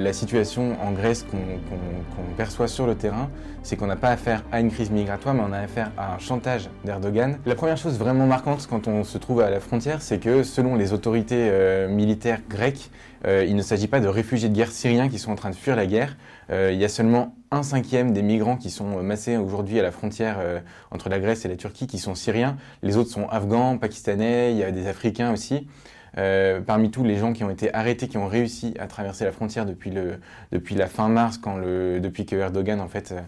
La situation en Grèce qu'on perçoit sur le terrain, c'est qu'on n'a pas affaire à une crise migratoire, mais on a affaire à un chantage d'Erdogan. La première chose vraiment marquante quand on se trouve à la frontière, c'est que selon les autorités euh, militaires grecques, euh, il ne s'agit pas de réfugiés de guerre syriens qui sont en train de fuir la guerre. Euh, il y a seulement un cinquième des migrants qui sont massés aujourd'hui à la frontière entre la Grèce et la Turquie qui sont syriens. Les autres sont afghans, pakistanais, il y a des Africains aussi. Euh, parmi tous les gens qui ont été arrêtés, qui ont réussi à traverser la frontière depuis, la fin mars, quand depuis que Erdogan euh,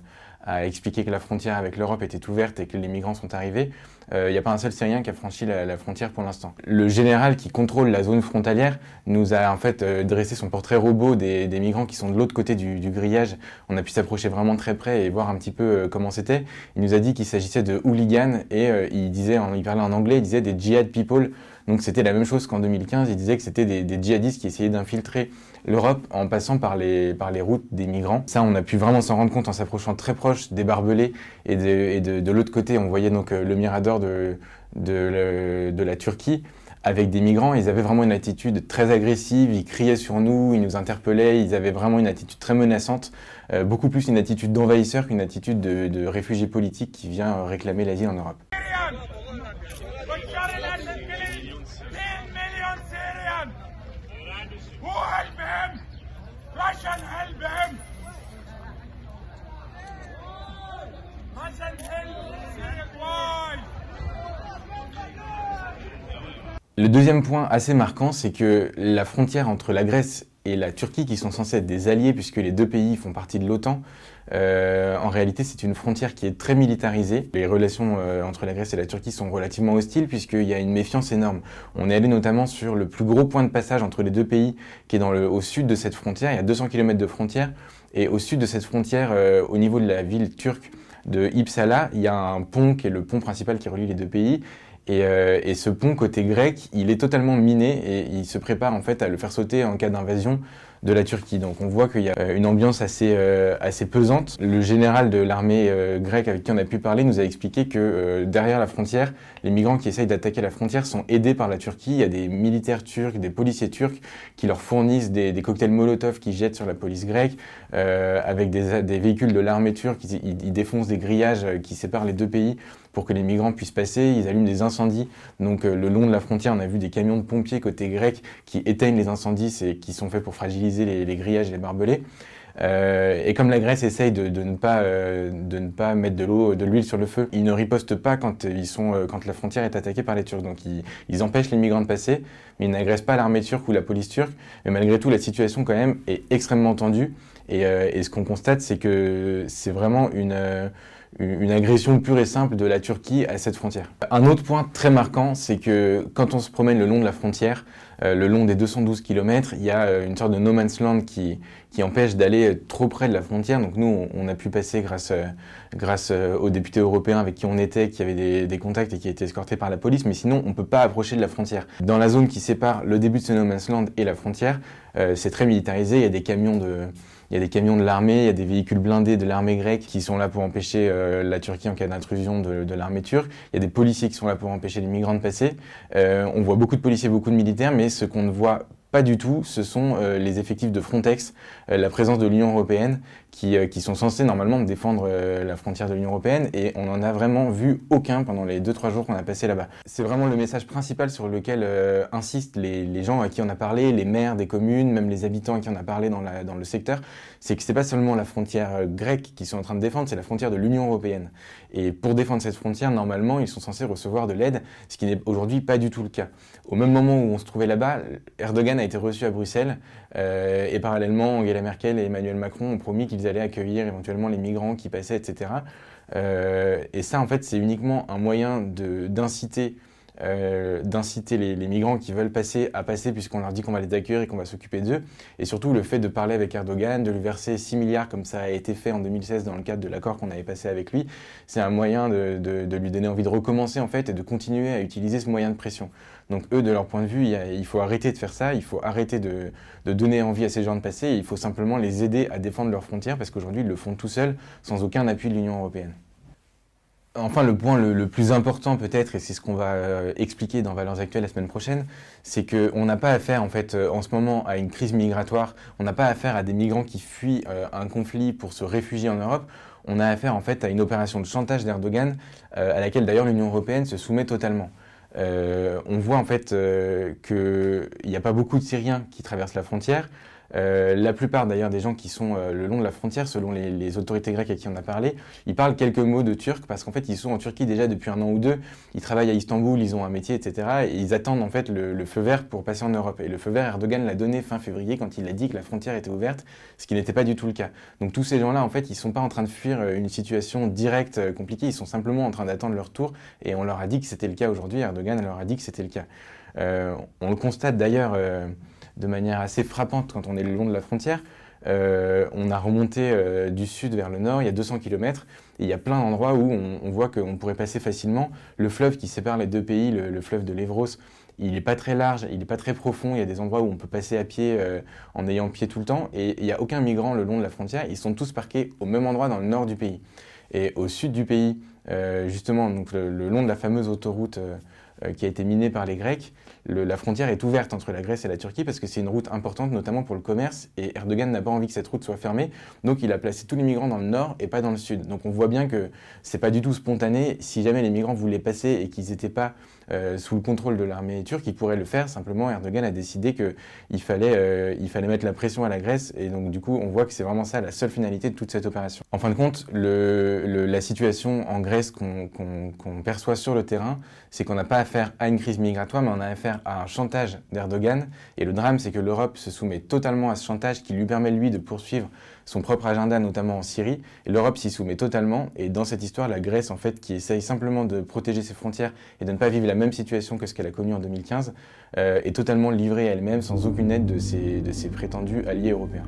a expliqué que la frontière avec l'Europe était ouverte et que les migrants sont arrivés, il euh, n'y a pas un seul Syrien qui a franchi la, frontière pour l'instant. Le général qui contrôle la zone frontalière nous a en fait dressé son portrait robot des, migrants qui sont de l'autre côté du, grillage. On a pu s'approcher vraiment très près et voir un petit peu comment c'était. Il nous a dit qu'il s'agissait de hooligans et il disait, il parlait en anglais, il disait des jihad people. Donc c'était la même chose qu'en 2015. Il disait que c'était des, djihadistes qui essayaient d'infiltrer l'Europe en passant par les, routes des migrants. Ça, on a pu vraiment s'en rendre compte en s'approchant très proche des barbelés. Et de, l'autre côté, on voyait donc euh, le mirador de, de, la Turquie avec des migrants, ils avaient vraiment une attitude très agressive, ils criaient sur nous, ils nous interpellaient, ils avaient vraiment une attitude très menaçante, euh, beaucoup plus une attitude d'envahisseur qu'une attitude de, de réfugié politique qui vient réclamer l'asile en Europe. Le deuxième point assez marquant, c'est que la frontière entre la Grèce et la Turquie, qui sont censés être des alliés puisque les deux pays font partie de l'OTAN, euh, en réalité c'est une frontière qui est très militarisée. Les relations euh, entre la Grèce et la Turquie sont relativement hostiles puisqu'il y a une méfiance énorme. On est allé notamment sur le plus gros point de passage entre les deux pays qui est dans le, au sud de cette frontière. Il y a 200 km de frontière et au sud de cette frontière, euh, au niveau de la ville turque de Ipsala, il y a un pont qui est le pont principal qui relie les deux pays et, euh, et, ce pont côté grec, il est totalement miné et il se prépare en fait à le faire sauter en cas d'invasion de la Turquie. Donc on voit qu'il y a euh, une ambiance assez, euh, assez pesante. Le général de l'armée grecque avec qui on a pu parler nous a expliqué que derrière la frontière, les migrants qui essayent d'attaquer la frontière sont aidés par la Turquie. Il y a des militaires turcs, des policiers turcs qui leur fournissent des, cocktails Molotov qui jettent sur la police grecque, avec des, véhicules de l'armée turque. Ils, défoncent des grillages qui séparent les deux pays pour que les migrants puissent passer. Ils allument des incendies. Donc le long de la frontière, on a vu des camions de pompiers côté grec qui éteignent les incendies, et qui sont faits pour fragiliser les, grillages et les barbelés. Euh, et comme la Grèce essaye de, ne pas euh, de ne pas mettre de l'eau, de l'huile sur le feu, ils ne ripostent pas quand ils sont euh, quand la frontière est attaquée par les Turcs. Donc ils, empêchent les migrants de passer, mais ils n'agressent pas l'armée turque ou la police turque. Mais malgré tout, la situation quand même est extrêmement tendue. Et, et ce qu'on constate, c'est que c'est vraiment une une agression pure et simple de la Turquie à cette frontière. Un autre point très marquant, c'est que quand on se promène le long de la frontière, euh, le long des 212 km, il y a euh, une sorte de no man's land qui, qui empêche d'aller trop près de la frontière. Donc nous, on, a pu passer grâce, euh, grâce aux députés européens avec qui on était, qui avaient des, des contacts et qui étaient escortés par la police, mais sinon, on peut pas approcher de la frontière. Dans la zone qui sépare le début de ce no man's land et la frontière, c'est très militarisé, il y a des camions de il y a des camions de l'armée, il y a des véhicules blindés de l'armée grecque qui sont là pour empêcher euh, la Turquie en cas d'intrusion de, l'armée turque. Il y a des policiers qui sont là pour empêcher les migrants de passer. Euh, on voit beaucoup de policiers, beaucoup de militaires, mais ce qu'on ne voit pas du tout, ce sont euh, les effectifs de Frontex, euh, la présence de l'Union européenne, qui, euh, sont censés normalement défendre la frontière de l'Union européenne, et on n'en a vraiment vu aucun pendant les 2-3 jours qu'on a passé là-bas. C'est vraiment le message principal sur lequel insistent les, gens à qui on a parlé, les maires des communes, même les habitants à qui on a parlé dans, dans le secteur, c'est que c'est pas seulement la frontière grecque qu'ils sont en train de défendre, c'est la frontière de l'Union européenne. Et pour défendre cette frontière, normalement, ils sont censés recevoir de l'aide, ce qui n'est aujourd'hui pas du tout le cas. Au même moment où on se trouvait là-bas, Erdogan a été reçu à Bruxelles euh, et parallèlement, Angela Merkel et Emmanuel Macron ont promis qu'ils allaient accueillir éventuellement les migrants qui passaient, etc. Euh, et ça, en fait, c'est uniquement un moyen d'inciter euh, d'inciter les, migrants qui veulent passer à passer puisqu'on leur dit qu'on va les accueillir et qu'on va s'occuper d'eux. Et surtout le fait de parler avec Erdogan, de lui verser 6 milliards comme ça a été fait en 2016 dans le cadre de l'accord qu'on avait passé avec lui, c'est un moyen de, de, lui donner envie de recommencer en fait et de continuer à utiliser ce moyen de pression. Donc eux, de leur point de vue, il, faut arrêter de faire ça, il faut arrêter de, de, donner envie à ces gens de passer, il faut simplement les aider à défendre leurs frontières parce qu'aujourd'hui ils le font tout seuls sans aucun appui de l'Union européenne. Enfin, le point le, plus important peut-être, et c'est ce qu'on va euh, expliquer dans Valeurs Actuelles la semaine prochaine, c'est qu'on n'a pas affaire en fait euh, en ce moment à une crise migratoire, on n'a pas affaire à des migrants qui fuient euh, un conflit pour se réfugier en Europe, on a affaire en fait à une opération de chantage d'Erdogan à laquelle d'ailleurs l'Union européenne se soumet totalement. on voit en fait qu'il n'y a pas beaucoup de Syriens qui traversent la frontière. Euh, la plupart d'ailleurs des gens qui sont euh, le long de la frontière, selon les, autorités grecques à qui on a parlé, ils parlent quelques mots de turc parce qu'en fait ils sont en Turquie déjà depuis un an ou deux, ils travaillent à Istanbul, ils ont un métier, etc. Et ils attendent en fait le, feu vert pour passer en Europe. Et le feu vert, Erdogan l'a donné fin février quand il a dit que la frontière était ouverte, ce qui n'était pas du tout le cas. Donc tous ces gens-là, en fait, ils sont pas en train de fuir euh, une situation directe compliquée, ils sont simplement en train d'attendre leur tour. Et on leur a dit que c'était le cas aujourd'hui. Erdogan leur a dit que c'était le cas. on le constate d'ailleurs de manière assez frappante quand on est le long de la frontière. Euh, on a remonté euh, du sud vers le nord, il y a 200 km, et il y a plein d'endroits où on, voit qu'on pourrait passer facilement. Le fleuve qui sépare les deux pays, le, fleuve de l'Evros, il n'est pas très large, il n'est pas très profond, il y a des endroits où on peut passer à pied euh, en ayant pied tout le temps, et il n'y a aucun migrant le long de la frontière, ils sont tous parqués au même endroit dans le nord du pays. Et au sud du pays, justement, donc le, long de la fameuse autoroute qui a été minée par les Grecs, la frontière est ouverte entre la Grèce et la Turquie parce que c'est une route importante, notamment pour le commerce, et Erdogan n'a pas envie que cette route soit fermée, donc il a placé tous les migrants dans le nord et pas dans le sud. Donc on voit bien que c'est pas du tout spontané. Si jamais les migrants voulaient passer et qu'ils n'étaient pas euh, sous le contrôle de l'armée turque, ils pourraient le faire. Simplement, Erdogan a décidé qu'il fallait, euh, il fallait mettre la pression à la Grèce, et donc du coup, on voit que c'est vraiment ça la seule finalité de toute cette opération. En fin de compte, la situation en Grèce qu'on perçoit sur le terrain, c'est qu'on n'a pas affaire à une crise migratoire, mais on a affaire à un chantage d'Erdogan. Et le drame, c'est que l'Europe se soumet totalement à ce chantage qui lui permet, lui, de poursuivre son propre agenda, notamment en Syrie. L'Europe s'y soumet totalement. Et dans cette histoire, la Grèce, en fait, qui essaye simplement de protéger ses frontières et de ne pas vivre la même situation que ce qu'elle a connu en 2015, euh, est totalement livrée à elle-même sans aucune aide de ses prétendus alliés européens.